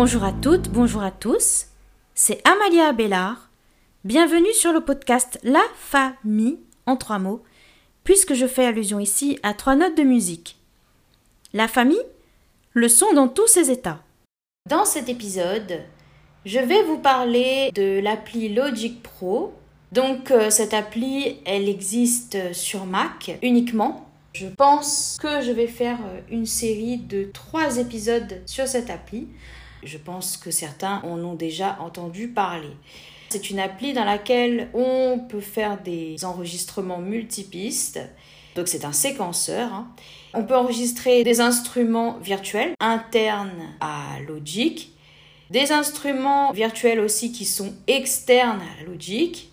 Bonjour à toutes, bonjour à tous. C'est Amalia Abélard. Bienvenue sur le podcast La Famille en trois mots, puisque je fais allusion ici à trois notes de musique. La famille, le son dans tous ses états. Dans cet épisode, je vais vous parler de l'appli Logic Pro. Donc euh, cette appli, elle existe sur Mac uniquement. Je pense que je vais faire euh, une série de trois épisodes sur cette appli. Je pense que certains en ont déjà entendu parler. C'est une appli dans laquelle on peut faire des enregistrements multipistes. Donc c'est un séquenceur. hein. On peut enregistrer des instruments virtuels internes à Logic, des instruments virtuels aussi qui sont externes à Logic,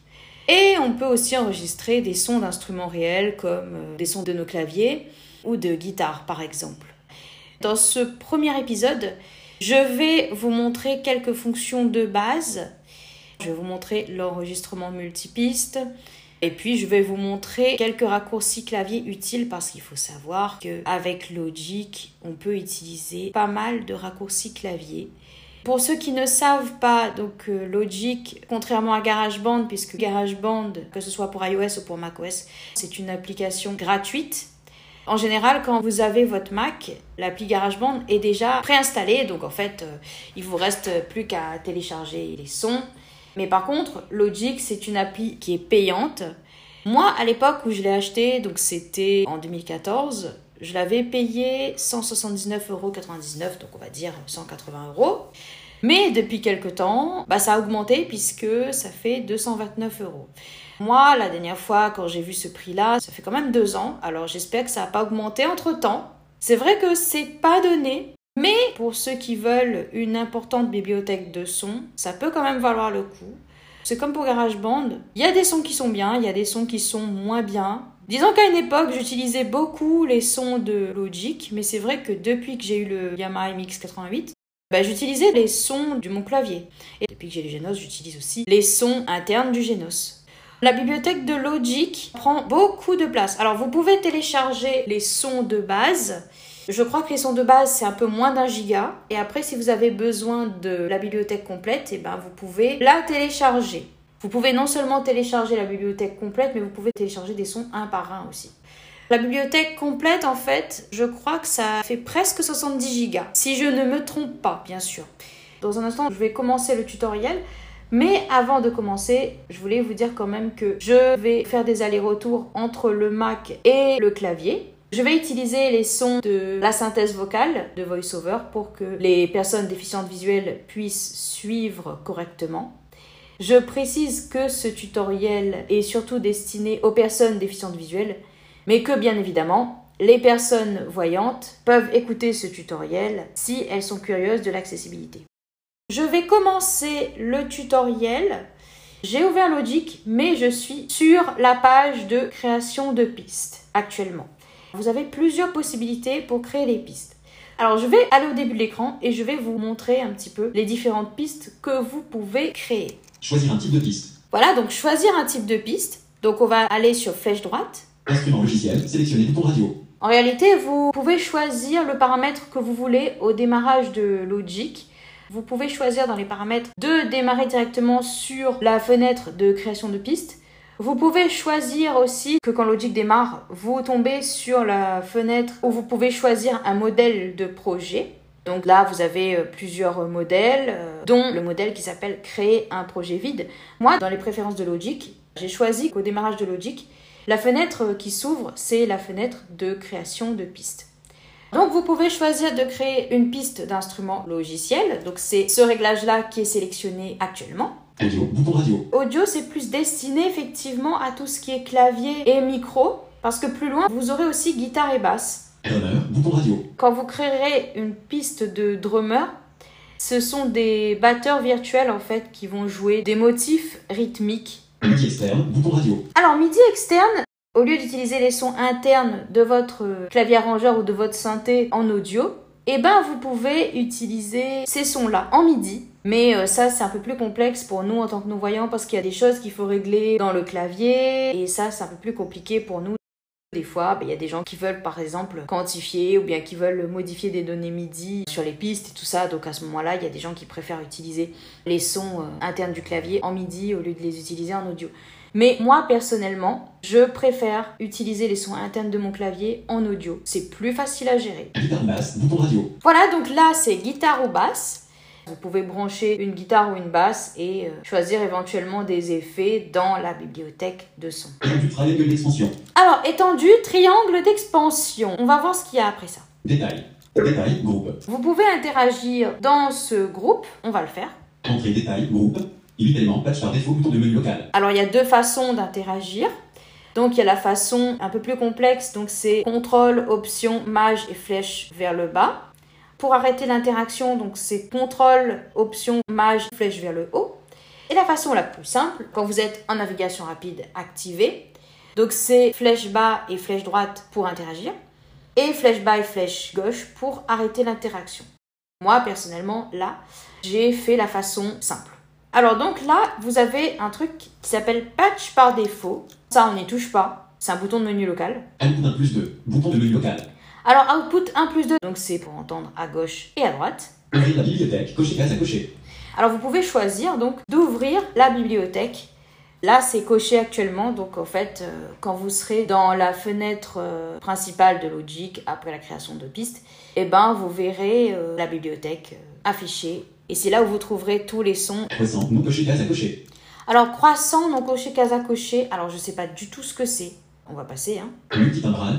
et on peut aussi enregistrer des sons d'instruments réels comme euh, des sons de nos claviers ou de guitare par exemple. Dans ce premier épisode, je vais vous montrer quelques fonctions de base. Je vais vous montrer l'enregistrement multipiste. Et puis je vais vous montrer quelques raccourcis clavier utiles parce qu'il faut savoir qu'avec Logic, on peut utiliser pas mal de raccourcis clavier. Pour ceux qui ne savent pas, donc euh, Logic, contrairement à GarageBand, puisque GarageBand, que ce soit pour iOS ou pour macOS, c'est une application gratuite. En général, quand vous avez votre Mac, l'appli GarageBand est déjà préinstallée, donc en fait, euh, il vous reste plus qu'à télécharger les sons. Mais par contre, Logic, c'est une appli qui est payante. Moi, à l'époque où je l'ai acheté, donc c'était en 2014, je l'avais payé 179,99€, donc on va dire 180 euros. Mais depuis quelques temps, bah, ça a augmenté puisque ça fait 229 euros. Moi, la dernière fois, quand j'ai vu ce prix-là, ça fait quand même deux ans. Alors j'espère que ça n'a pas augmenté entre temps. C'est vrai que c'est pas donné, mais pour ceux qui veulent une importante bibliothèque de sons, ça peut quand même valoir le coup. C'est comme pour GarageBand, il y a des sons qui sont bien, il y a des sons qui sont moins bien. Disons qu'à une époque, j'utilisais beaucoup les sons de Logic, mais c'est vrai que depuis que j'ai eu le Yamaha MX88, bah, j'utilisais les sons de mon clavier. Et depuis que j'ai le Genos, j'utilise aussi les sons internes du Genos. La bibliothèque de Logic prend beaucoup de place. Alors vous pouvez télécharger les sons de base. Je crois que les sons de base c'est un peu moins d'un giga. Et après si vous avez besoin de la bibliothèque complète, et ben vous pouvez la télécharger. Vous pouvez non seulement télécharger la bibliothèque complète, mais vous pouvez télécharger des sons un par un aussi. La bibliothèque complète, en fait, je crois que ça fait presque 70 gigas. Si je ne me trompe pas, bien sûr. Dans un instant, je vais commencer le tutoriel. Mais avant de commencer, je voulais vous dire quand même que je vais faire des allers-retours entre le Mac et le clavier. Je vais utiliser les sons de la synthèse vocale de VoiceOver pour que les personnes déficientes visuelles puissent suivre correctement. Je précise que ce tutoriel est surtout destiné aux personnes déficientes visuelles, mais que bien évidemment, les personnes voyantes peuvent écouter ce tutoriel si elles sont curieuses de l'accessibilité. Je vais commencer le tutoriel. J'ai ouvert Logic, mais je suis sur la page de création de pistes actuellement. Vous avez plusieurs possibilités pour créer les pistes. Alors je vais aller au début de l'écran et je vais vous montrer un petit peu les différentes pistes que vous pouvez créer. Choisir un type de piste. Voilà, donc choisir un type de piste. Donc on va aller sur flèche droite. Instrument logiciel, sélectionner bouton radio. En réalité, vous pouvez choisir le paramètre que vous voulez au démarrage de Logic. Vous pouvez choisir dans les paramètres de démarrer directement sur la fenêtre de création de piste. Vous pouvez choisir aussi que quand Logic démarre, vous tombez sur la fenêtre où vous pouvez choisir un modèle de projet. Donc là, vous avez euh, plusieurs modèles, euh, dont le modèle qui s'appelle créer un projet vide. Moi, dans les préférences de Logic, j'ai choisi qu'au démarrage de Logic, la fenêtre euh, qui s'ouvre, c'est la fenêtre de création de piste. Donc vous pouvez choisir de créer une piste d'instrument logiciel. Donc c'est ce réglage-là qui est sélectionné actuellement. Audio, bouton radio. Audio, c'est plus destiné effectivement à tout ce qui est clavier et micro. Parce que plus loin, vous aurez aussi guitare et basse. Drummer, bouton radio. Quand vous créerez une piste de drummer, ce sont des batteurs virtuels en fait qui vont jouer des motifs rythmiques. MIDI externe, bouton radio. Alors MIDI externe, au lieu d'utiliser les sons internes de votre clavier arrangeur ou de votre synthé en audio, eh ben vous pouvez utiliser ces sons-là en MIDI. Mais euh, ça, c'est un peu plus complexe pour nous en tant que non-voyants parce qu'il y a des choses qu'il faut régler dans le clavier et ça, c'est un peu plus compliqué pour nous. Des fois, bah, il y a des gens qui veulent par exemple quantifier ou bien qui veulent modifier des données MIDI sur les pistes et tout ça. Donc à ce moment-là, il y a des gens qui préfèrent utiliser les sons euh, internes du clavier en MIDI au lieu de les utiliser en audio. Mais moi personnellement, je préfère utiliser les sons internes de mon clavier en audio. C'est plus facile à gérer. Guitare basse, bouton radio. Voilà, donc là c'est guitare ou basse. Vous pouvez brancher une guitare ou une basse et euh, choisir éventuellement des effets dans la bibliothèque de son. Étendu triangle d'expansion. Alors, étendu, triangle d'expansion. On va voir ce qu'il y a après ça. Détail. Détail, groupe. Vous pouvez interagir dans ce groupe, on va le faire. Entrée détail, groupe. 8 éléments, patch par défaut, bouton de menu local. Alors, il y a deux façons d'interagir. Donc, il y a la façon un peu plus complexe, donc c'est contrôle, option, mage et flèche vers le bas. Pour arrêter l'interaction, donc c'est contrôle, option, mage, flèche vers le haut. Et la façon la plus simple, quand vous êtes en navigation rapide activée, donc c'est flèche bas et flèche droite pour interagir, et flèche bas et flèche gauche pour arrêter l'interaction. Moi, personnellement, là, j'ai fait la façon simple. Alors donc là, vous avez un truc qui s'appelle patch par défaut. Ça, on n'y touche pas. C'est un bouton de menu local. Input 1 plus 2, bouton de menu local. Alors output 1 plus 2, donc c'est pour entendre à gauche et à droite. Ouvrir la bibliothèque, cocher case à cocher. Alors vous pouvez choisir donc d'ouvrir la bibliothèque. Là c'est coché actuellement, donc en fait euh, quand vous serez dans la fenêtre euh, principale de Logic après la création de pistes, eh ben vous verrez euh, la bibliothèque affichée et c'est là où vous trouverez tous les sons. Croissant, non cocher case à cocher. Alors croissant, non coché, case à cocher. Alors je sais pas du tout ce que c'est. On va passer hein.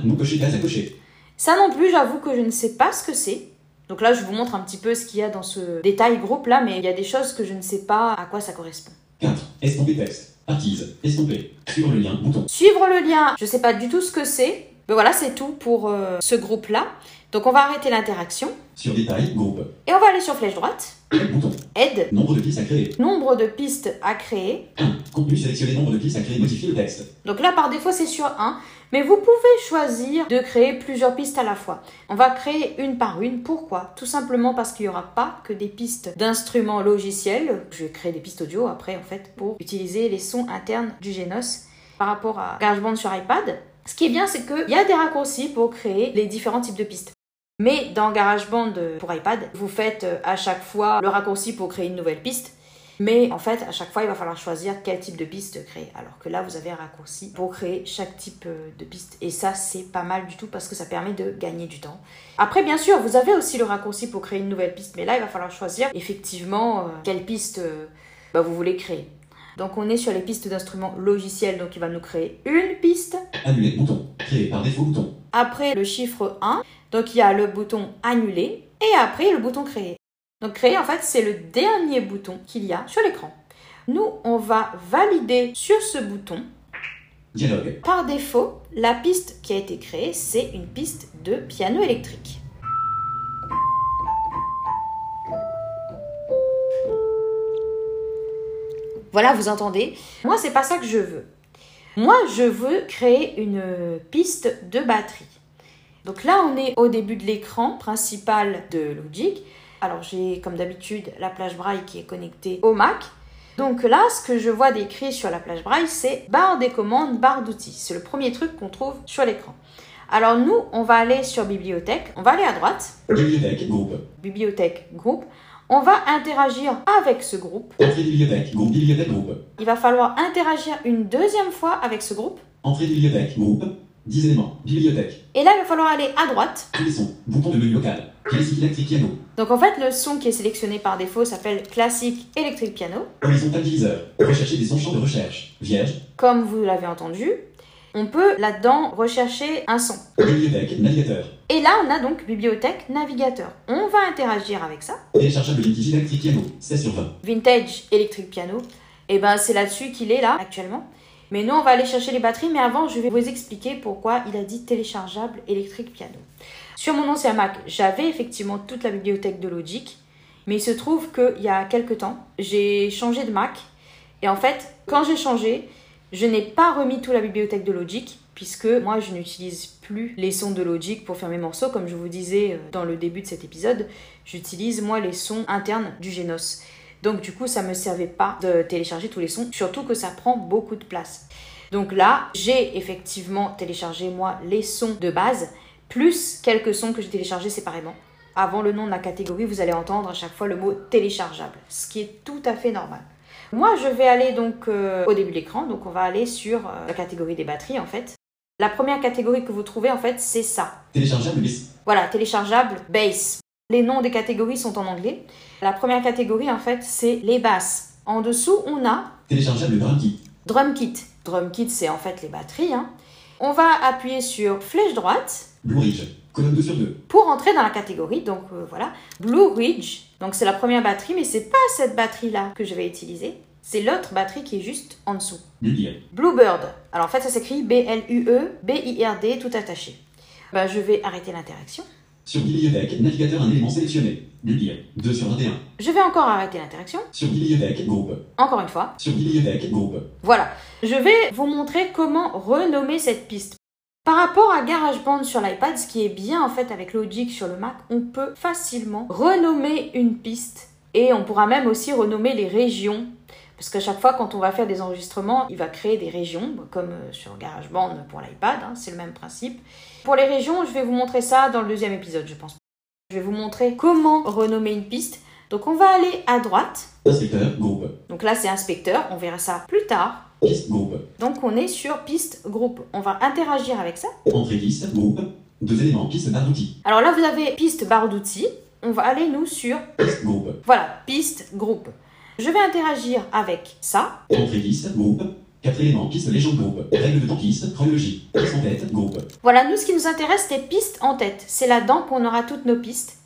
Non cocher case à cocher. Ça non plus, j'avoue que je ne sais pas ce que c'est. Donc là, je vous montre un petit peu ce qu'il y a dans ce détail groupe là, mais il y a des choses que je ne sais pas à quoi ça correspond. 4. Estomper texte. Artise. Estomper. Suivre le lien, bouton. Suivre le lien, je sais pas du tout ce que c'est. Mais voilà, c'est tout pour euh, ce groupe là. Donc on va arrêter l'interaction Sur détail, groupe. et on va aller sur flèche droite, bouton? aide, Nombre de pistes à créer. nombre de pistes à créer. 1. Contenu sélectionné, nombre de pistes à créer, modifier le texte. Donc là, par défaut, c'est sur 1. Mais vous pouvez choisir de créer plusieurs pistes à la fois. On va créer une par une. Pourquoi? Tout simplement parce qu'il n'y aura pas que des pistes d'instruments logiciels. Je vais créer des pistes audio après, en fait, pour utiliser les sons internes du Genos par rapport à GarageBand sur iPad. Ce qui est bien, c'est qu'il y a des raccourcis pour créer les différents types de pistes. Mais dans GarageBand euh, pour iPad, vous faites euh, à chaque fois le raccourci pour créer une nouvelle piste. Mais en fait, à chaque fois, il va falloir choisir quel type de piste créer. Alors que là, vous avez un raccourci pour créer chaque type euh, de piste. Et ça, c'est pas mal du tout parce que ça permet de gagner du temps. Après, bien sûr, vous avez aussi le raccourci pour créer une nouvelle piste. Mais là, il va falloir choisir effectivement quelle piste bah, vous voulez créer. Donc, on est sur les pistes d'instruments logiciels. Donc, il va nous créer une piste. Annuler, bouton. Créer par défaut, bouton. Après le chiffre 1, donc il y a le bouton annuler. Et après, le bouton créer. Donc créer, en fait, c'est le dernier bouton qu'il y a sur l'écran. Nous, on va valider sur ce bouton. Dialogue. Par défaut, la piste qui a été créée, c'est une piste de piano électrique. Voilà, vous entendez? Moi, c'est pas ça que je veux. Moi, je veux créer une piste de batterie. Donc là, on est au début de l'écran principal de Logic. Alors j'ai comme d'habitude la plage braille qui est connectée au Mac. Donc là, ce que je vois décrit sur la plage braille, c'est barre des commandes, barre d'outils. C'est le premier truc qu'on trouve sur l'écran. Alors nous, on va aller sur bibliothèque, on va aller à droite, Bibliothèque, groupe. bibliothèque, groupe. On va interagir avec ce groupe. Entrée bibliothèque, groupe, bibliothèque, groupe. Il va falloir interagir une deuxième fois avec ce groupe. Entrée bibliothèque, groupe. 10 éléments. Bibliothèque. Et là, il va falloir aller à droite. Tous les sons. Bouton de menu local? Classique électrique piano. Donc? En fait, le son qui est sélectionné par défaut s'appelle classique électrique piano. Horizontal diviseur. Rechercher des sons champs de recherche. Vierge. Comme vous l'avez entendu, on peut là-dedans rechercher un son. Bibliothèque, navigateur. Et là, on a donc bibliothèque, navigateur. On va interagir avec ça. Téléchargeable vintage électrique piano. 16 sur 20. Vintage Electric Piano. Et ben c'est là-dessus qu'il est là actuellement. Mais nous, on va aller chercher les batteries. Mais avant, je vais vous expliquer pourquoi il a dit téléchargeable Electric Piano. Sur mon ancien Mac, j'avais effectivement toute la bibliothèque de Logic. Mais il se trouve qu'il y a quelques temps, j'ai changé de Mac. Et en fait, quand j'ai changé, je n'ai pas remis toute la bibliothèque de Logic, puisque moi, je n'utilise plus les sons de Logic pour faire mes morceaux. Comme je vous disais euh, dans le début de cet épisode, j'utilise moi les sons internes du Genos. Donc du coup, ça me servait pas de télécharger tous les sons, surtout que ça prend beaucoup de place. Donc là, j'ai effectivement téléchargé moi les sons de base, plus quelques sons que j'ai téléchargés séparément. Avant le nom de la catégorie, vous allez entendre à chaque fois le mot téléchargeable, ce qui est tout à fait normal. Moi, je vais aller donc euh, au début de l'écran, donc on va aller sur euh, la catégorie des batteries en fait. La première catégorie que vous trouvez en fait, c'est ça. Téléchargeable bass. Voilà, téléchargeable, bass. Les noms des catégories sont en anglais. La première catégorie en fait, c'est les basses. En dessous, on a Téléchargeable drum kit. drum kit. Drum kit, c'est en fait les batteries. hein. On va appuyer sur flèche droite Blue Ridge. Colonne 2 sur 2. pour entrer dans la catégorie. Donc euh, voilà, Blue Ridge. Donc c'est la première batterie, mais c'est pas cette batterie là que je vais utiliser. C'est l'autre batterie qui est juste en dessous. Bluebeard. Bluebird. Alors en fait, ça s'écrit B-L-U-E, B-I-R-D, tout attaché. Ben, je vais arrêter l'interaction. Sur bibliothèque, navigateur un élément sélectionné. Bluebeard. 2 sur 21. Je vais encore arrêter l'interaction. Sur bibliothèque, groupe. Encore une fois. Sur bibliothèque, groupe. Voilà. Je vais vous montrer comment renommer cette piste. Par rapport à GarageBand sur l'iPad, ce qui est bien en fait avec Logic sur le Mac, on peut facilement renommer une piste et on pourra même aussi renommer les régions. Parce qu'à chaque fois, quand on va faire des enregistrements, il va créer des régions, comme euh, sur GarageBand pour l'iPad, hein, c'est le même principe. Pour les régions, je vais vous montrer ça dans le deuxième épisode, je pense. Je vais vous montrer comment renommer une piste. Donc on va aller à droite. Inspecteur, groupe. Donc là, c'est inspecteur, on verra ça plus tard. Piste, groupe. Donc on est sur piste groupe. On va interagir avec ça. Entrée piste, groupe. Deux éléments, piste barre d'outils. Alors là, vous avez piste barre d'outils. On va aller nous sur, Piste, groupe. voilà, piste groupe. Je vais interagir avec ça. Entrée piste, groupe. Quatre éléments, piste légende, groupe. Règle de piste, chronologie. Piste en tête, groupe. Voilà, nous, ce qui nous intéresse, c'est piste en tête. C'est là-dedans qu'on aura toutes nos pistes.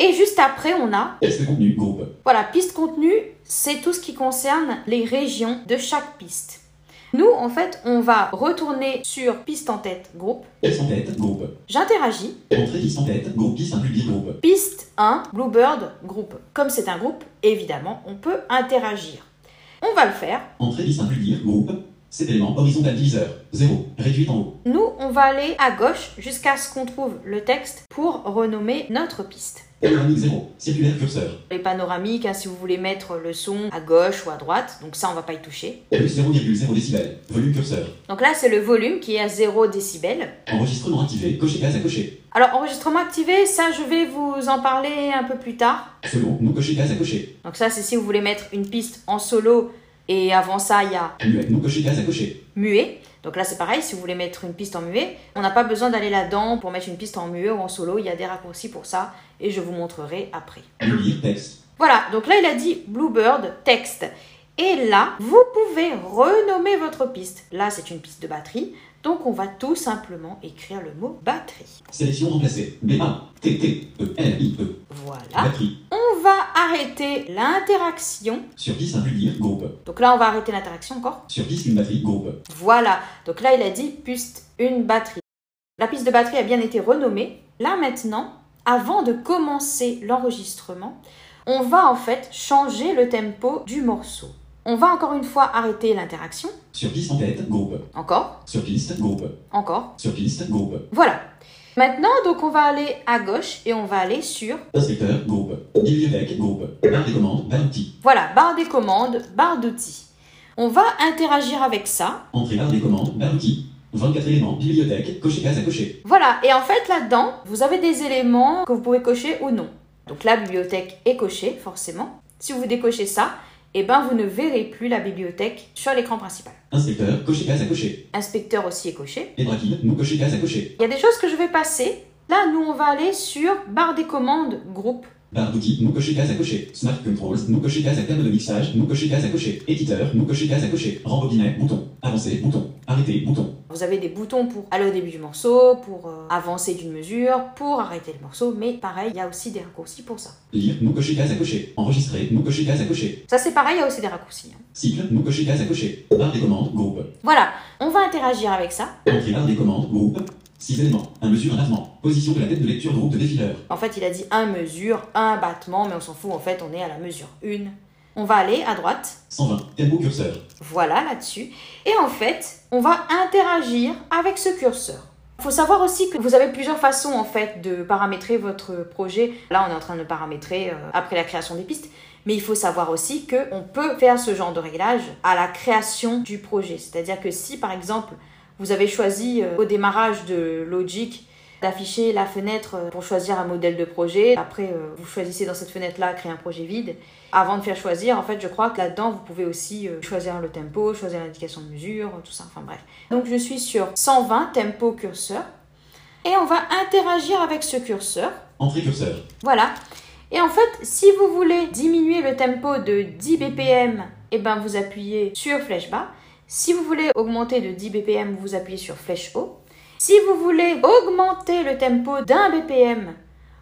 Et juste après, on a, Piste contenu, groupe. voilà, piste contenu, c'est tout ce qui concerne les régions de chaque piste. Nous, en fait, on va retourner sur piste en tête groupe. Piste en tête, groupe. J'interagis. Entrée piste en tête, groupe, piste groupe. Piste 1, Bluebird, groupe. Comme c'est un groupe, évidemment, on peut interagir. On va le faire. Entrée inclus, groupe. Cet élément horizontal diviseur. 0. Réduit en haut. Nous, on va aller à gauche jusqu'à ce qu'on trouve le texte pour renommer notre piste. Panoramique 0. Circulaire curseur. Les panoramiques, hein, si vous voulez mettre le son à gauche ou à droite, donc ça, on va pas y toucher. Plus 0,0 décibel. Volume curseur. Donc là, c'est le volume qui est à 0 décibel. Enregistrement activé. Cocher case à cocher. Alors, enregistrement activé, ça, je vais vous en parler un peu plus tard. Selon, non cocher case à cocher. Donc ça, c'est si vous voulez mettre une piste en solo et avant ça, il y a Muet, non à cocher. muet. Donc là, c'est pareil, si vous voulez mettre une piste en muet, on n'a pas besoin d'aller là-dedans pour mettre une piste en muet ou en solo. Il y a des raccourcis pour ça et je vous montrerai après. Lire, texte. Voilà, donc là, il a dit Bluebird texte. Et là, vous pouvez renommer votre piste. Là, c'est une piste de batterie. Donc, on va tout simplement écrire le mot batterie. Sélection remplacée. B-A. T. T. E. L. I. E. Voilà. Batterie. On va arrêter l'interaction. Sur piste inclus, lire, groupe. Donc là, on va arrêter l'interaction encore. Sur piste une batterie, groupe. Voilà. Donc là, il a dit piste une batterie. La piste de batterie a bien été renommée. Là, maintenant, avant de commencer l'enregistrement, on va en fait changer le tempo du morceau. On va encore une fois arrêter l'interaction. Sur piste en tête, groupe. Encore, Sur piste, groupe. encore. Sur piste, groupe. Voilà. Maintenant, donc, on va aller à gauche et on va aller sur, Inspecteur, groupe. Bibliothèque, groupe. Barre des commandes, barre d'outils. voilà, barre des commandes, barre d'outils. On va interagir avec ça. Entrée barre des commandes, barre d'outils. 24 éléments, bibliothèque, cocher case à cocher. Voilà. Et en fait, là-dedans, vous avez des éléments que vous pouvez cocher ou non. Donc, la bibliothèque est cochée, forcément. Si vous décochez ça, eh ben, vous ne verrez plus la bibliothèque sur l'écran principal. Inspecteur, cocher case à cocher. Inspecteur aussi est coché. Et braquille, non cocher case à cocher. Il y a des choses que je vais passer. Là, nous, on va aller sur barre des commandes, groupe. Barre d'outils, non cocher case à cocher. Smart Controls, non cocher case à de mixage, non cocher case à cocher. Éditeur, non cocher case à cocher. Rembobinet, bouton. Avancer, bouton. Arrêter, bouton. Vous avez des boutons pour aller au début du morceau, pour euh, avancer d'une mesure, pour arrêter le morceau, mais pareil, il y a aussi des raccourcis pour ça. Lire, non cocher case à cocher. Enregistrer, non cocher case à cocher. Ça c'est pareil, il y a aussi des raccourcis. hein. Cycle, non cocher case à cocher. Barre des commandes, groupe. Voilà, on va interagir avec ça. Entrée barre des commandes, groupe. 6 éléments. Un mesure, un battement. Position de la tête de lecture, groupe de défileur. En fait, il a dit un mesure, un battement, mais on s'en fout, en fait, on est à la mesure 1. On va aller à droite, 120. Tempo curseur. voilà là-dessus, et en fait, on va interagir avec ce curseur. Il faut savoir aussi que vous avez plusieurs façons en fait de paramétrer votre projet. Là, on est en train de paramétrer euh, après la création des pistes. Mais il faut savoir aussi qu'on peut faire ce genre de réglage à la création du projet. C'est-à-dire que si par exemple vous avez choisi euh, au démarrage de Logic d'afficher la fenêtre euh, pour choisir un modèle de projet. Après, euh, vous choisissez dans cette fenêtre-là créer un projet vide. Avant de faire choisir, en fait, je crois que là-dedans, vous pouvez aussi choisir le tempo, choisir l'indication de mesure, tout ça, enfin bref. Donc je suis sur 120 tempo curseur. Et on va interagir avec ce curseur. Entrée curseur. Voilà. Et en fait, si vous voulez diminuer le tempo de 10 BPM, eh ben vous appuyez sur flèche bas. Si vous voulez augmenter de 10 BPM, vous appuyez sur flèche haut. Si vous voulez augmenter le tempo d'un BPM,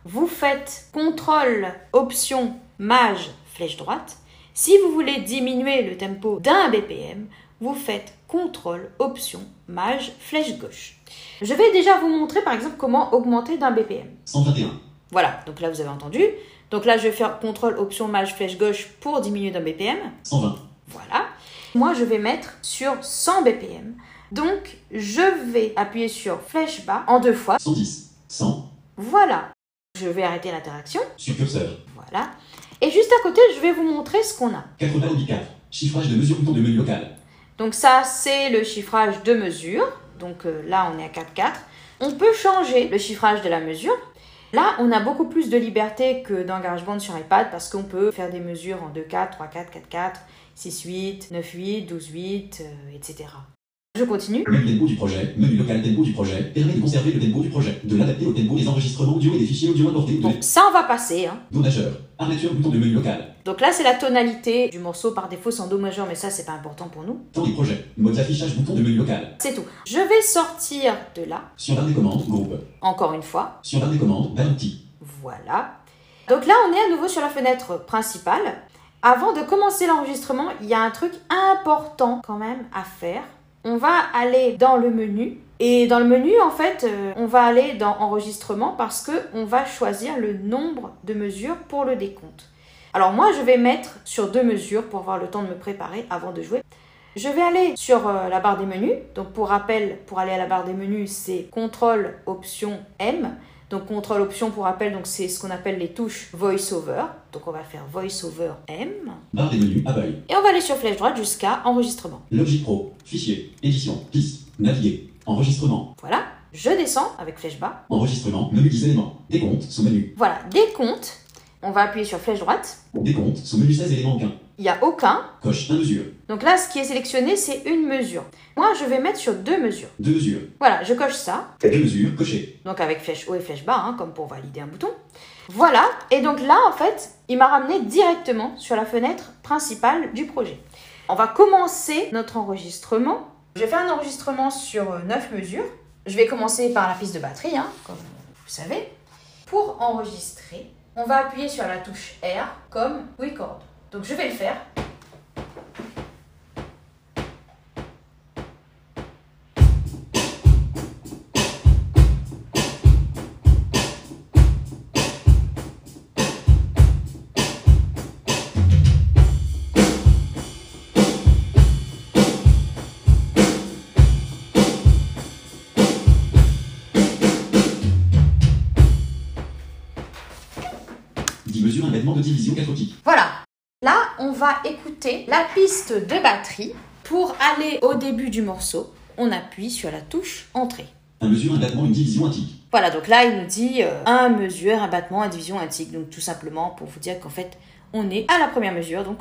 vous faites CTRL, Option, Maj, flèche droite. Si vous voulez diminuer le tempo d'un BPM, vous faites CTRL, Option, Maj, flèche gauche. Je vais déjà vous montrer par exemple comment augmenter d'un BPM. 121. Voilà, donc là vous avez entendu. Donc là, je vais faire CTRL, Option, Maj, flèche gauche pour diminuer d'un BPM. 120. Voilà. Moi, je vais mettre sur 100 BPM. Donc, je vais appuyer sur flèche bas en deux fois. 110. 100. Voilà. Je vais arrêter l'interaction. Sur curseur. Voilà. Et juste à côté, je vais vous montrer ce qu'on a. 80 oblique 4. Chiffrage de mesure bouton de menu local. Donc ça, c'est le chiffrage de mesure. Donc euh, là, on est à 4.4. On peut changer le chiffrage de la mesure. Là, on a beaucoup plus de liberté que dans GarageBand sur iPad parce qu'on peut faire des mesures en 2-4, 3-4, 4-4, 6-8, 9-8, 12-8, etc. Je continue. Le tempo du projet, menu local tempo du projet, permet de conserver le tempo du projet, de l'adapter au tempo des enregistrements audio et des fichiers audio importés. Ça on va passer. Hein. Do majeur. Armature bouton de menu local. Donc là c'est la tonalité du morceau par défaut en do majeur mais ça c'est pas important pour nous. Temps des projets. Mode d'affichage bouton de menu local. C'est tout. Je vais sortir de là. Sur barre des commandes, groupe. Encore une fois. Sur barre des commandes, Valenty. Voilà. Donc là on est à nouveau sur la fenêtre principale. Avant de commencer l'enregistrement, il y a un truc important quand même à faire on va aller dans le menu. Et dans le menu, en fait, euh, on va aller dans enregistrement parce que on va choisir le nombre de mesures pour le décompte. Alors moi, je vais mettre sur deux mesures pour avoir le temps de me préparer avant de jouer. Je vais aller sur euh, la barre des menus. Donc pour rappel, pour aller à la barre des menus, c'est CTRL Option M. Donc CTRL Option pour rappel, donc c'est ce qu'on appelle les touches VoiceOver. Donc on va faire VoiceOver M. Barre des menus, Apple. Et on va aller sur flèche droite jusqu'à enregistrement. Logic Pro, fichier, édition, piste, naviguer, enregistrement. Voilà. Je descends avec flèche bas. Enregistrement, menu 10 éléments. Décompte, sous-menu. Voilà, décompte. On va appuyer sur flèche droite. Décompte, sous-menu 16 éléments 1. Il n'y a aucun. Coche 1 mesure. Donc là, ce qui est sélectionné, c'est une mesure. Moi, je vais mettre sur deux mesures. Deux mesures. Voilà, je coche ça. Deux mesures, coché. Donc avec flèche haut et flèche bas, hein, comme pour valider un bouton. Voilà, et donc là, en fait, il m'a ramené directement sur la fenêtre principale du projet. On va commencer notre enregistrement. Je vais faire un enregistrement sur 9 mesures. Je vais commencer par la piste de batterie, hein, comme vous savez. Pour enregistrer, on va appuyer sur la touche R comme record. Donc je vais le faire. De division 4 outils. Voilà. Là, on va écouter la piste de batterie. Pour aller au début du morceau, on appuie sur la touche Entrée. Un mesure, un battement, une division, un tic. Voilà, donc là, il nous dit euh, un mesure, un battement, un division, un tic. Donc tout simplement pour vous dire qu'en fait, on est à la première mesure. Donc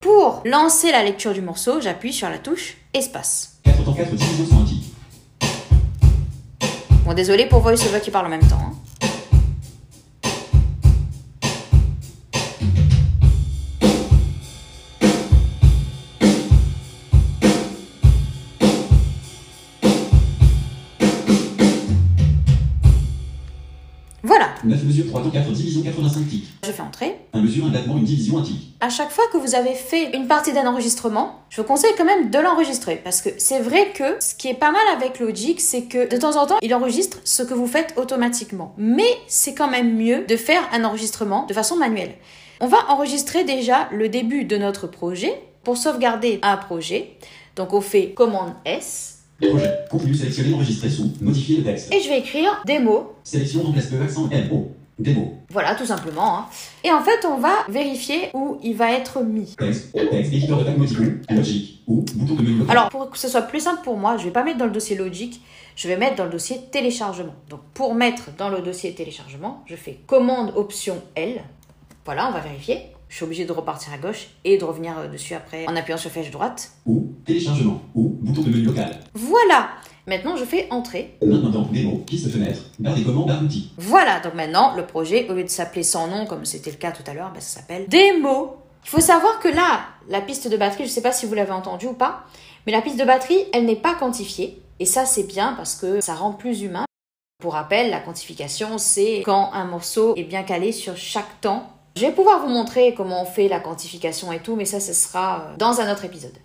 pour lancer la lecture du morceau, j'appuie sur la touche Espace. 4 temps 4 divisions un tic. Bon, désolé pour VoiceOver qui parle en même temps. hein. 9 mesures, 3 temps 4 divisions 85 tic. je fais entrer. Un mesure, un battement, une division, un tic. À chaque fois que vous avez fait une partie d'un enregistrement, je vous conseille quand même de l'enregistrer parce que c'est vrai que ce qui est pas mal avec Logic, c'est que de temps en temps, il enregistre ce que vous faites automatiquement. Mais c'est quand même mieux de faire un enregistrement de façon manuelle. On va enregistrer déjà le début de notre projet pour sauvegarder un projet. Donc on fait commande S. Projet. Contenu sélectionné enregistré sous. Modifier le texte. Et je vais écrire des mots. Sélection remplace peu accent M O. Démo. Voilà, tout simplement. hein. Et en fait, on va vérifier où il va être mis. Texte. Texte. Éditeur de tag. Logique. Ou bouton de menu. Alors, pour que ce soit plus simple pour moi, je vais pas mettre dans le dossier Logic, je vais mettre dans le dossier téléchargement. Donc, pour mettre dans le dossier téléchargement, je fais commande option L. Voilà, on va vérifier. Je suis obligée de repartir à gauche et de revenir euh, dessus après en appuyant sur flèche droite. Ou téléchargement. Ou bouton de menu local. Voilà Maintenant, je fais entrée. Maintenant dans démo. Piste fenêtre. Barre des commandes barre outils. Voilà, donc maintenant, le projet, au lieu de s'appeler sans nom, comme c'était le cas tout à l'heure, ben, ça s'appelle démo. Il faut savoir que là, la piste de batterie, je ne sais pas si vous l'avez entendu ou pas, mais la piste de batterie, elle n'est pas quantifiée. Et ça, c'est bien parce que ça rend plus humain. Pour rappel, la quantification, c'est quand un morceau est bien calé sur chaque temps. Je vais pouvoir vous montrer comment on fait la quantification et tout, mais ça, ce sera euh, dans un autre épisode.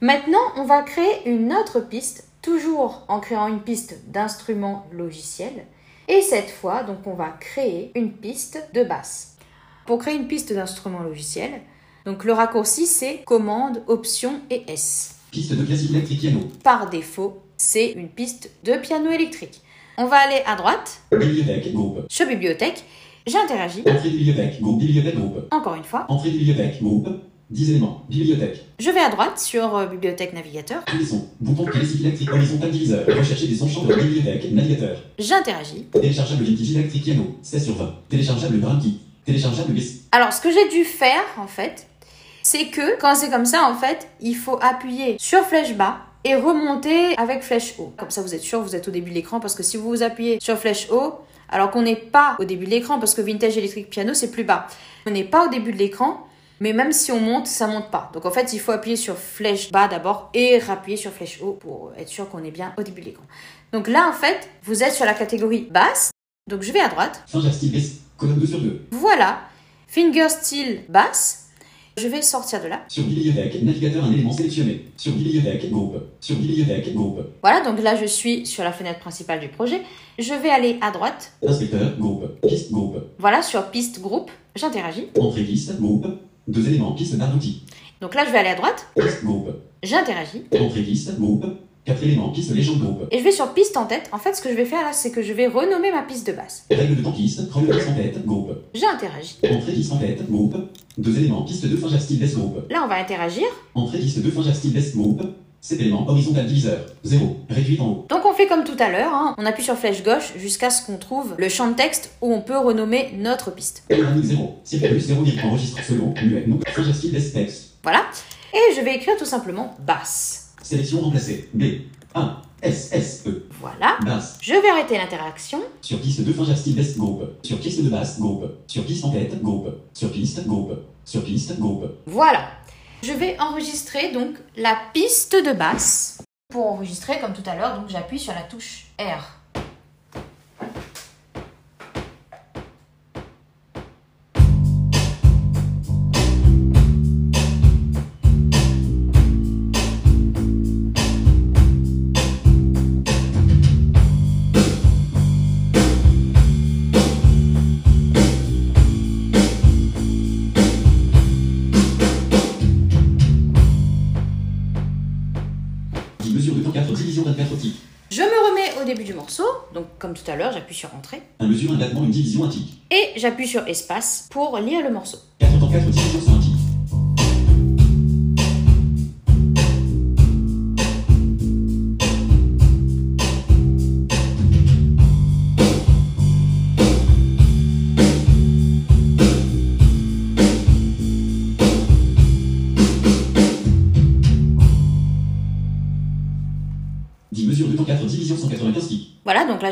Maintenant, on va créer une autre piste, toujours en créant une piste d'instrument logiciel. Et cette fois, donc, on va créer une piste de basse. Pour créer une piste d'instrument logiciel, donc le raccourci c'est commande, option et S. Piste de classique électrique piano. Par défaut, c'est une piste de piano électrique. On va aller à droite Bibliothèque. Groupe. sur bibliothèque. J'interagis. Entrée de bibliothèque. Groupe. Bibliothèque. Groupe. Encore une fois. Entrée de bibliothèque. Groupe. 10 éléments. Bibliothèque. Je vais à droite sur euh, bibliothèque navigateur. Sons. Bouton classique électrique horizontal diviseur. Rechercher des sons chambre. Bibliothèque. Navigateur. J'interagis. Téléchargeable vintage électrique piano. 16 sur 20. Téléchargeable Brunky. Téléchargeable bis. Alors, ce que j'ai dû faire, en fait, c'est que quand c'est comme ça, en fait, il faut appuyer sur flèche bas et remonter avec flèche haut. Comme ça, vous êtes sûr, vous êtes au début de l'écran, parce que si vous vous appuyez sur flèche haut, alors qu'on n'est pas au début de l'écran, parce que Vintage Electric Piano, c'est plus bas. On n'est pas au début de l'écran, mais même si on monte, ça monte pas. Donc en fait, il faut appuyer sur flèche bas d'abord et rappuyer sur flèche haut pour être sûr qu'on est bien au début de l'écran. Donc là, en fait, vous êtes sur la catégorie basse. Donc je vais à droite. Style bis. Colonne 2 sur 2. Voilà. Fingerstyle basse. Je vais sortir de là. Sur bibliothèque. Navigateur un élément sélectionné. Sur bibliothèque. Groupe. Sur bibliothèque. Groupe. Voilà, donc là je suis sur la fenêtre principale du projet. Je vais aller à droite. Inspecteur. Groupe. Piste. Groupe. Voilà, sur piste groupe. J'interagis. Entrée piste. Groupe. Deux éléments. Piste barre d'outils. Donc là je vais aller à droite. Piste. Groupe. J'interagis. Entrée piste. Groupe. Quatre éléments. Piste légende groupe. Et je vais sur piste en tête. En fait, ce que je vais faire là, c'est que je vais renommer ma piste de basse. Règle de temps piste. Chronographie en tête. Groupe. J'interagis. Entrée piste en tête. Groupe. Deux éléments. Piste de Fingerstyle Best Groupe. Là, on va interagir. Entrée piste de Fingerstyle Best Groupe. Cet élément horizontal diviseur. 0. Réduit en haut. Donc on fait comme tout à l'heure. hein. On appuie sur flèche gauche jusqu'à ce qu'on trouve le champ de texte où on peut renommer notre piste. Panoramique 0. Circulus 0. Enregistre selon. Muet. Non. Fingerstyle Best Text. Voilà. Et je vais écrire tout simplement basse. Sélection remplacée. B. 1. S. S. E. Voilà. Basse. Je vais arrêter l'interaction. Sur piste de Fingerstyle Best Groupe. Sur piste de basse. Groupe. Sur piste en tête. Groupe. Sur piste. Groupe. Sur piste. Groupe. Voilà. Je vais enregistrer donc la piste de basse. Pour enregistrer, comme tout à l'heure, donc j'appuie sur la touche R. comme tout à l'heure, j'appuie sur Entrée. Un mesure un battement une division un tic. Et j'appuie sur Espace pour lire le morceau. 4 temps 4 division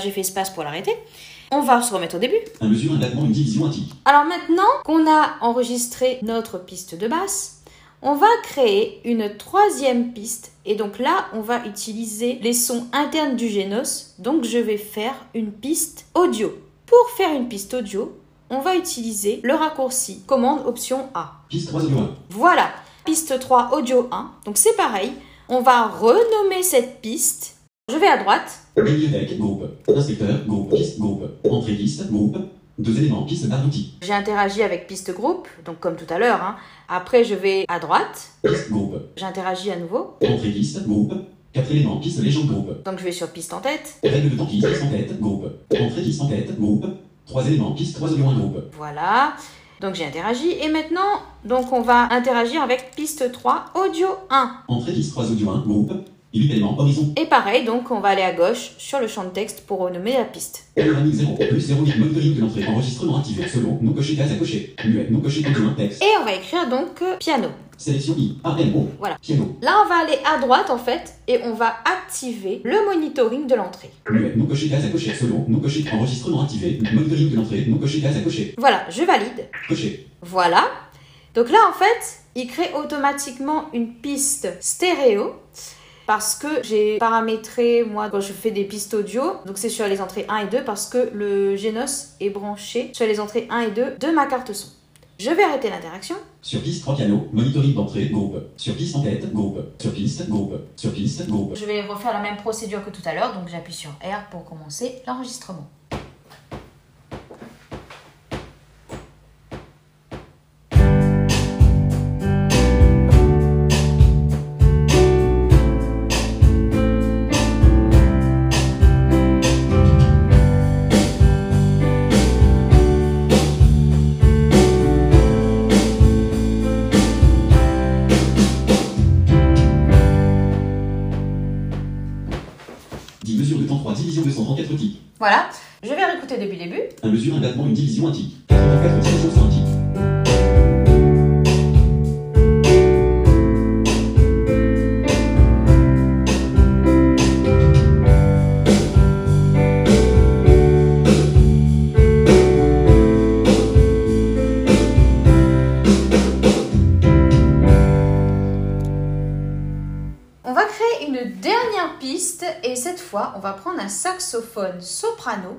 j'ai fait Espace pour l'arrêter. On va se remettre au début. Un mesure un battement une division un tic. Alors maintenant qu'on a enregistré notre piste de basse, on va créer une troisième piste. Et donc là, on va utiliser les sons internes du Genos. Donc je vais faire une piste audio. Pour faire une piste audio, on va utiliser le raccourci commande option A. Piste 3 audio 1. Voilà, piste 3 audio 1. Donc c'est pareil, on va renommer cette piste. Je vais à droite. Bibliothèque, groupe. Inspecteur, groupe. Piste, groupe. Entrée piste, groupe. Deux éléments, piste barre d'outils. J'ai interagi avec piste groupe, donc comme tout à l'heure. hein. Après, je vais à droite. Piste, groupe. J'interagis à nouveau. Entrée piste, groupe. Quatre éléments, piste légende groupe. Donc je vais sur piste en tête. Règle de temps piste, en tête, groupe. Entrée piste en tête, groupe. Trois éléments, piste, trois audio, un groupe. Voilà. Donc j'ai interagi. Et maintenant, donc on va interagir avec piste 3, audio 1. Entrée piste, trois audio, un groupe. Horizon. Et pareil, donc on va aller à gauche sur le champ de texte pour renommer la piste. Panoramique 0, plus 0, monitoring de l'entrée. Enregistrement activé, selon, non coché, case à cocher. Muet, non coché, audio, un texte. Et on va écrire donc euh, piano. Sélection I, A, N, O. Voilà. Piano. Là, on va aller à droite en fait et on va activer le monitoring de l'entrée. Muet, non coché, case à cocher, selon, non coché, enregistrement activé. Monitoring de l'entrée, non coché, case à cocher. Voilà, je valide. Coché. Voilà. Donc là, en fait, il crée automatiquement une piste stéréo parce que j'ai paramétré, moi, quand je fais des pistes audio, donc c'est sur les entrées 1 et 2 parce que le Genos est branché sur les entrées 1 et 2 de ma carte son. Je vais arrêter l'interaction. Sur piste, trois pianos, monitoring d'entrée, groupe. Sur piste en tête, groupe. Sur piste, groupe. Sur piste, groupe. Je vais refaire la même procédure que tout à l'heure, donc j'appuie sur R pour commencer l'enregistrement. Voilà, je vais réécouter depuis le début. Un mesure, un battement, une division, un tic. 84 division, c'est un tic. Fois, on va prendre un saxophone soprano.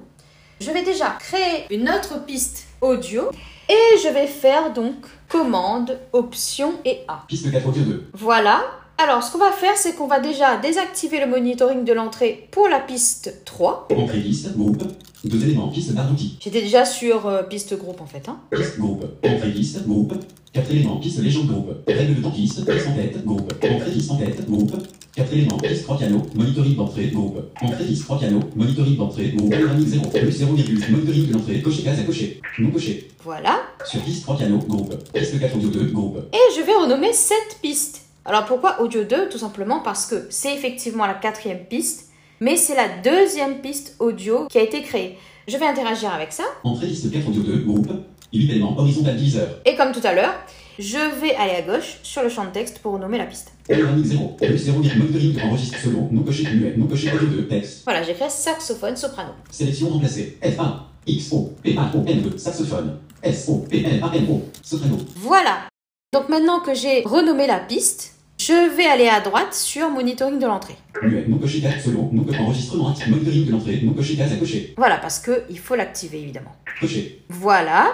Je vais déjà créer une autre piste audio et je vais faire donc commande, option et A. Piste 4, audio 2. Voilà. Alors, ce qu'on va faire, c'est qu'on va déjà désactiver le monitoring de l'entrée pour la piste 3. Entrée piste, groupe. Deux éléments, piste barre d'outils. J'étais déjà sur euh, piste groupe en fait. Hein. Piste, groupe. Entrée piste, groupe. Quatre éléments, piste légende groupe. Règle de temps piste, piste en tête, groupe. Entrée piste en tête, groupe. Quatre éléments, piste 3 pianos, monitoring d'entrée, groupe. Entrée piste 3 pianos, monitoring d'entrée, groupe. Panoramique 0, plus 0, monitoring de l'entrée, coché case à cocher. Non coché. Voilà. Sur piste 3 pianos, groupe. Piste 4 audio 2, groupe. Et je vais renommer cette piste. Alors pourquoi audio 2 Tout simplement parce que c'est effectivement la quatrième piste, mais c'est la deuxième piste audio qui a été créée. Je vais interagir avec ça. Entrée piste 4 audio 2, groupe. 8 éléments, horizontal diviseur. Et comme tout à l'heure, je vais aller à gauche sur le champ de texte pour renommer la piste. Panoramique 0, plus 0, monitoring enregistre selon, non coché muet, non coché audio 2, texte. Voilà, j'ai créé saxophone soprano. Sélection remplacée. F1, X, O, P, A, O, N, E, saxophone. S, O, P, N, A, N, O, soprano. Voilà. Donc maintenant que j'ai renommé la piste, je vais aller à droite sur monitoring de l'entrée. Muet, non coché case, solo, non enregistrement actif, monitoring de l'entrée, non coché à cocher. Voilà, parce que il faut l'activer évidemment. Coché. Voilà.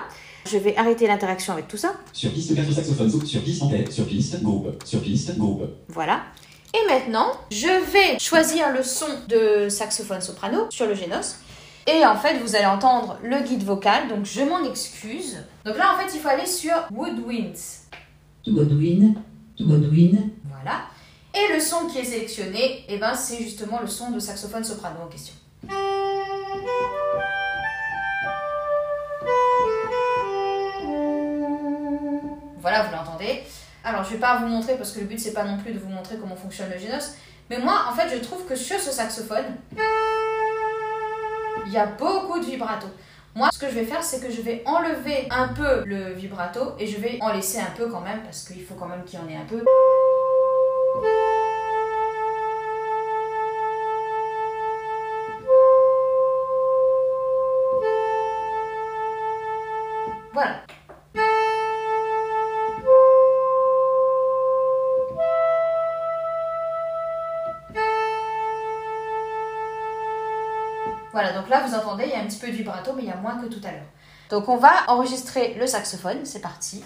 Je vais arrêter l'interaction avec tout ça. Sur piste 4 saxophone, saut, sur piste en tête, sur piste, groupe. Sur piste, groupe. Voilà. Et maintenant, je vais choisir le son de saxophone soprano sur le Genos. Et en fait, vous allez entendre le guide vocal, donc je m'en excuse. Donc là, en fait, il faut aller sur Woodwinds. to Godwin, Voilà. Et le son qui est sélectionné, eh ben, c'est justement le son de saxophone soprano en question. Voilà, vous l'entendez. Alors, je vais pas vous montrer parce que le but c'est pas non plus de vous montrer comment fonctionne le Genos. Mais moi, en fait, je trouve que sur ce saxophone, il y a beaucoup de vibrato. Moi, ce que je vais faire, c'est que je vais enlever un peu le vibrato et je vais en laisser un peu quand même parce qu'il faut quand même qu'il y en ait un peu. Il y a un petit peu de vibrato, mais il y a moins que tout à l'heure. Donc on va enregistrer le saxophone, c'est parti.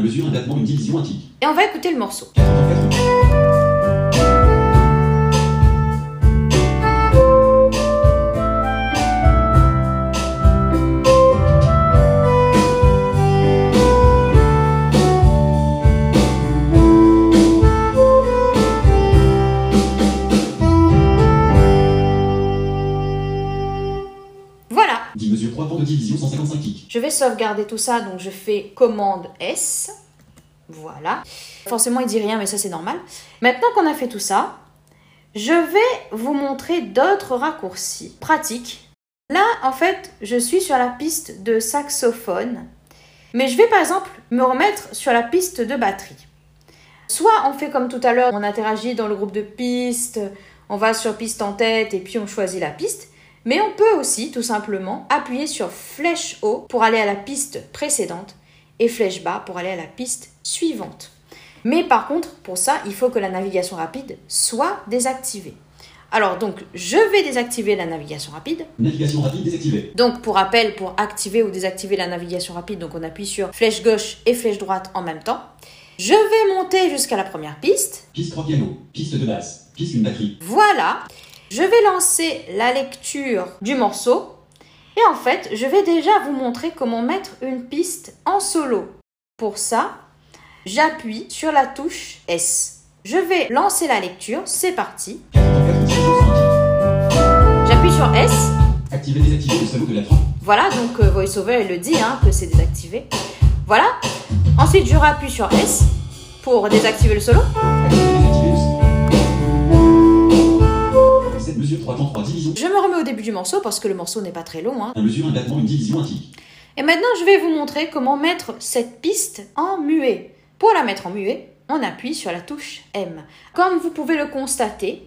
Mesure un battement une division un et on va écouter le morceau. Sauvegarder tout ça, donc je fais commande S. Voilà. Forcément, il dit rien, mais ça c'est normal. Maintenant qu'on a fait tout ça, je vais vous montrer d'autres raccourcis pratiques. Là, en fait, je suis sur la piste de saxophone, mais je vais par exemple me remettre sur la piste de batterie. Soit on fait comme tout à l'heure, on interagit dans le groupe de pistes, on va sur piste en tête et puis on choisit la piste. Mais on peut aussi tout simplement appuyer sur flèche haut pour aller à la piste précédente et flèche bas pour aller à la piste suivante. Mais par contre, pour ça, il faut que la navigation rapide soit désactivée. Alors donc, je vais désactiver la navigation rapide. Navigation rapide désactivée. Donc pour rappel, pour activer ou désactiver la navigation rapide, donc on appuie sur flèche gauche et flèche droite en même temps. Je vais monter jusqu'à la première piste. Piste 3 pianos. Piste de basse. Piste une batterie. Voilà. Je vais lancer la lecture du morceau. Et en fait, je vais déjà vous montrer comment mettre une piste en solo. Pour ça, j'appuie sur la touche S. Je vais lancer la lecture. C'est parti. 4 temps 4 division 100 J'appuie sur S. Activer désactiver le solo de la trame. Voilà, donc euh, VoiceOver il le dit hein, que c'est désactivé. Voilà. Ensuite, je rappuie sur S pour désactiver le solo. Activer désactiver le solo. 7 mesure 3 temps 3 division. Je me remets au début du morceau parce que le morceau n'est pas très long. hein. 1 mesure un battement une division un tic. Et maintenant, je vais vous montrer comment mettre cette piste en muet. Pour la mettre en muet, on appuie sur la touche M. Comme vous pouvez le constater,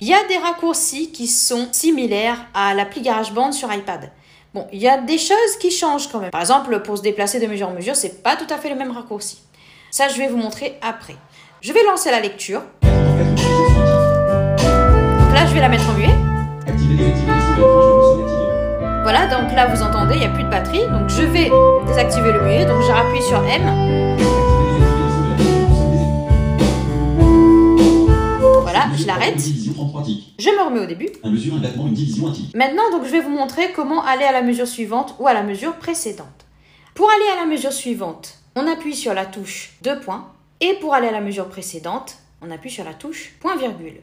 il y a des raccourcis qui sont similaires à l'appli GarageBand sur iPad. Bon, il y a des choses qui changent quand même. Par exemple, pour se déplacer de mesure en mesure, c'est pas tout à fait le même raccourci. Ça, je vais vous montrer après. Je vais lancer la lecture. Donc là, je vais la mettre en muet. Voilà, donc là, vous entendez, il n'y a plus de batterie. Donc je vais désactiver le muet. Donc je rappuie sur M. Voilà, je l'arrête. Division 33 tic. Je me remets au début. 1 mesure un battement une division un tic. Maintenant, donc, je vais vous montrer comment aller à la mesure suivante ou à la mesure précédente. Pour aller à la mesure suivante, on appuie sur la touche 2 points. Et pour aller à la mesure précédente, on appuie sur la touche point virgule.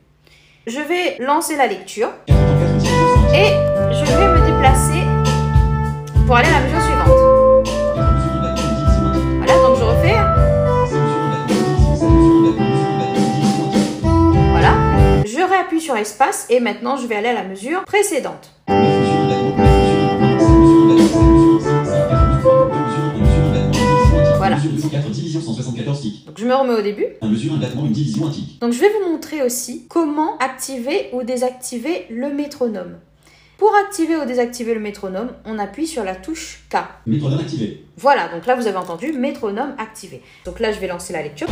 Je vais lancer la lecture 4 temps 4 division 100 tic. et je vais me déplacer pour aller à la mesure suivante. 4 mesure un battement une division un tic. Voilà, donc je refais. 6 mesure un battement une division 7 mesure un battement mesure un battement une division un tic. Voilà. Je réappuie sur espace et maintenant je vais aller à la mesure précédente. Voilà. mesure 204 division 174 tic. Donc je me remets au début. 1 mesure un battement une division un tic. Donc je vais vous montrer aussi comment activer ou désactiver le métronome. Pour activer ou désactiver le métronome, on appuie sur la touche K. Métronome activé. Voilà, donc là vous avez entendu métronome activé. Donc là je vais lancer la lecture.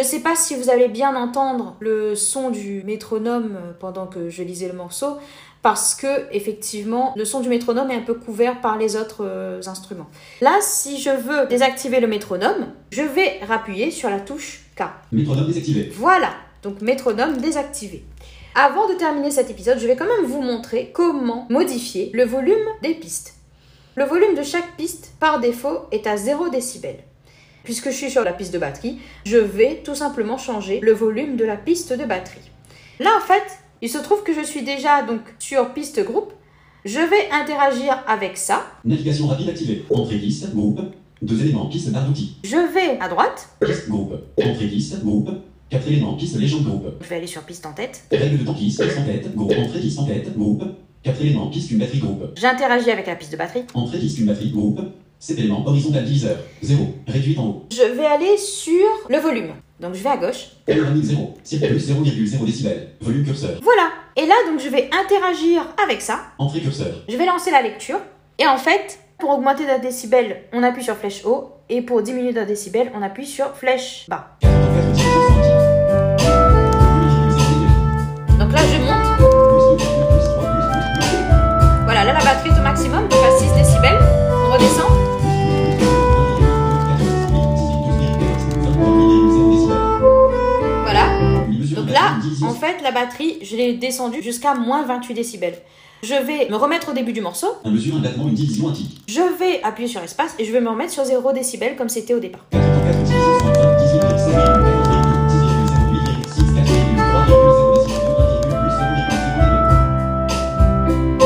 Je sais pas si vous allez bien entendre le son du métronome pendant que je lisais le morceau, parce que effectivement le son du métronome est un peu couvert par les autres euh, instruments. Là, si je veux désactiver le métronome, je vais rappuyer sur la touche K. Métronome désactivé. Voilà, donc métronome désactivé. Avant de terminer cet épisode, je vais quand même vous montrer comment modifier le volume des pistes. Le volume de chaque piste, par défaut, est à 0 décibel. Puisque je suis sur la piste de batterie, je vais tout simplement changer le volume de la piste de batterie. Là, en fait, il se trouve que je suis déjà donc sur piste groupe. Je vais interagir avec ça. Navigation rapide activée. Entrée piste, groupe. Deux éléments, piste barre d'outils. Je vais à droite. Piste, groupe. Entrée piste, groupe. Quatre éléments, piste légende, groupe. Je vais aller sur piste en tête. Règle de temps piste, piste en tête, groupe. Entrée piste en tête, groupe. Quatre éléments, piste une batterie, groupe. J'interagis avec la piste de batterie. Entrée piste une batterie, groupe. Sept éléments, horizontal diviseur. 0. Réduite en haut. Je vais aller sur le volume. Donc je vais à gauche. Panoramique 0. Circulus 0,0 décibel. Volume curseur. Voilà. Et là, donc je vais interagir avec ça. Entrée curseur. Je vais lancer la lecture. Et en fait, Pour augmenter d'un décibel, on appuie sur flèche haut. Et pour diminuer d'un décibel, on appuie sur flèche bas. En fait, la batterie, je l'ai descendue jusqu'à moins 28 décibels. Je vais me remettre au début du morceau. On mesure un battement, une division, un tic. Je vais appuyer sur espace et je vais me remettre sur 0 décibels comme c'était au départ. 84 division 120, 10,7, 10,8, 6, 4,3, 0 décibel, 1, plus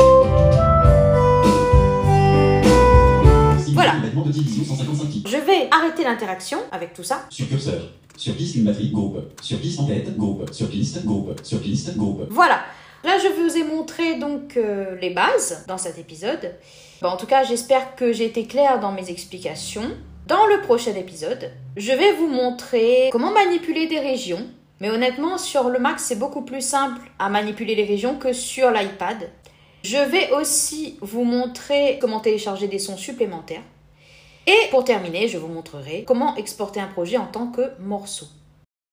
0,0. Voilà. Battement de division 155 tic. Je vais arrêter l'interaction avec tout ça. Sur curseur. Sur piste, une batterie, groupe. Sur piste tête, groupe. Sur piste, groupe. Sur piste, groupe. Voilà. Là, je vous ai montré donc euh, les bases dans cet épisode. En tout cas, j'espère que j'ai été claire dans mes explications. Dans le prochain épisode, je vais vous montrer comment manipuler des régions. Mais honnêtement, sur le Mac, c'est beaucoup plus simple à manipuler les régions que sur l'iPad. Je vais aussi vous montrer comment télécharger des sons supplémentaires. Et pour terminer, je vous montrerai comment exporter un projet en tant que morceau.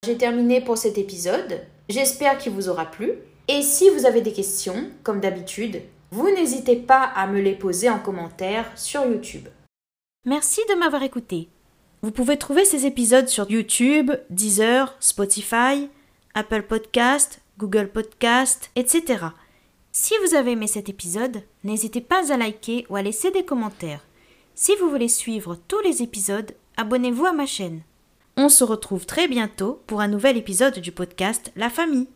J'ai terminé pour cet épisode. J'espère qu'il vous aura plu. Et si vous avez des questions, comme d'habitude, vous n'hésitez pas à me les poser en commentaire sur YouTube. Merci de m'avoir écouté. Vous pouvez trouver ces épisodes sur YouTube, Deezer, Spotify, Apple Podcast, Google Podcast, etc. Si vous avez aimé cet épisode, n'hésitez pas à liker ou à laisser des commentaires. Si vous voulez suivre tous les épisodes, abonnez-vous à ma chaîne. On se retrouve très bientôt pour un nouvel épisode du podcast La famille.